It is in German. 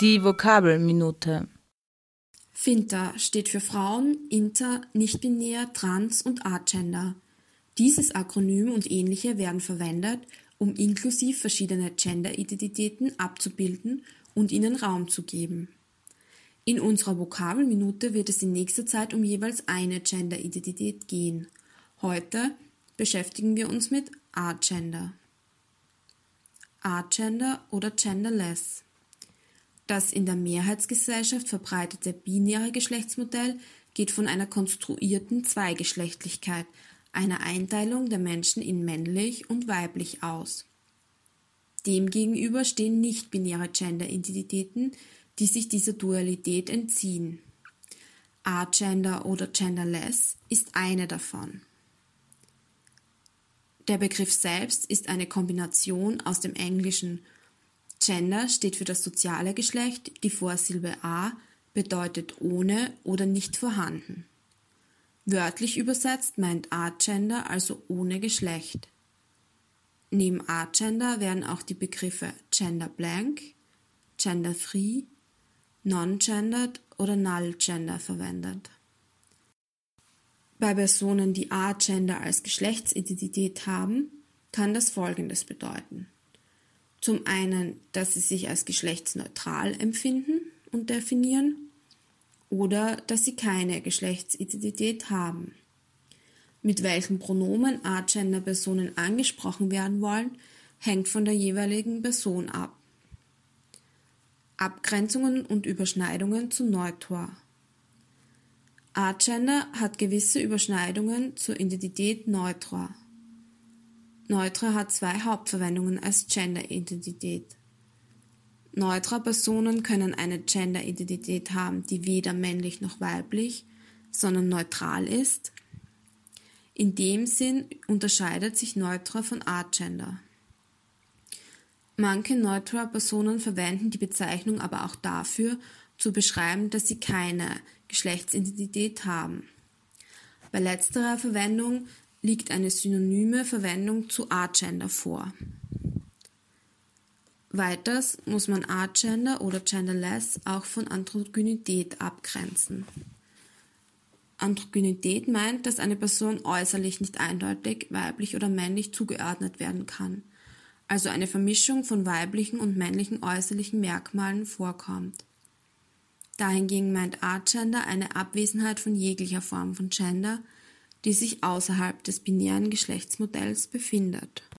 Die Vokabelminute. FINTA steht für Frauen, Inter, Nichtbinär, Trans und Agender. Dieses Akronym und ähnliche werden verwendet, um inklusiv verschiedene Gender-Identitäten abzubilden und ihnen Raum zu geben. In unserer Vokabelminute wird es in nächster Zeit um jeweils eine Gender-Identität gehen. Heute beschäftigen wir uns mit Agender. Agender oder Genderless. Das in der Mehrheitsgesellschaft verbreitete binäre Geschlechtsmodell geht von einer konstruierten Zweigeschlechtlichkeit, einer Einteilung der Menschen in männlich und weiblich aus. Demgegenüber stehen nicht-binäre Gender-Identitäten, die sich dieser Dualität entziehen. Agender oder Genderless ist eine davon. Der Begriff selbst ist eine Kombination aus dem Englischen Gender steht für das soziale Geschlecht, die Vorsilbe a bedeutet ohne oder nicht vorhanden. Wörtlich übersetzt meint Agender also ohne Geschlecht. Neben Agender werden auch die Begriffe Gender Blank, Gender Free, Non-Gendered oder Null Gender verwendet. Bei Personen, die Agender als Geschlechtsidentität haben, kann das Folgendes bedeuten. Zum einen, dass sie sich als geschlechtsneutral empfinden und definieren oder dass sie keine Geschlechtsidentität haben. Mit welchen Pronomen Agender-Personen angesprochen werden wollen, hängt von der jeweiligen Person ab. Abgrenzungen und Überschneidungen zu Neutor. Agender hat gewisse Überschneidungen zur Identität Neutra. Neutra hat zwei Hauptverwendungen als Gender-Identität. Neutra-Personen können eine Gender-Identität haben, die weder männlich noch weiblich, sondern neutral ist. In dem Sinn unterscheidet sich Neutra von Agender. Manche Neutra-Personen verwenden die Bezeichnung aber auch dafür, zu beschreiben, dass sie keine Geschlechtsidentität haben. Bei letzterer Verwendung liegt eine synonyme Verwendung zu Agender vor. Weiters muss man Agender oder Genderless auch von Androgynität abgrenzen. Androgynität meint, dass eine Person äußerlich nicht eindeutig weiblich oder männlich zugeordnet werden kann, also eine Vermischung von weiblichen und männlichen äußerlichen Merkmalen vorkommt. Dahingegen meint Agender eine Abwesenheit von jeglicher Form von Gender, die sich außerhalb des binären Geschlechtsmodells befindet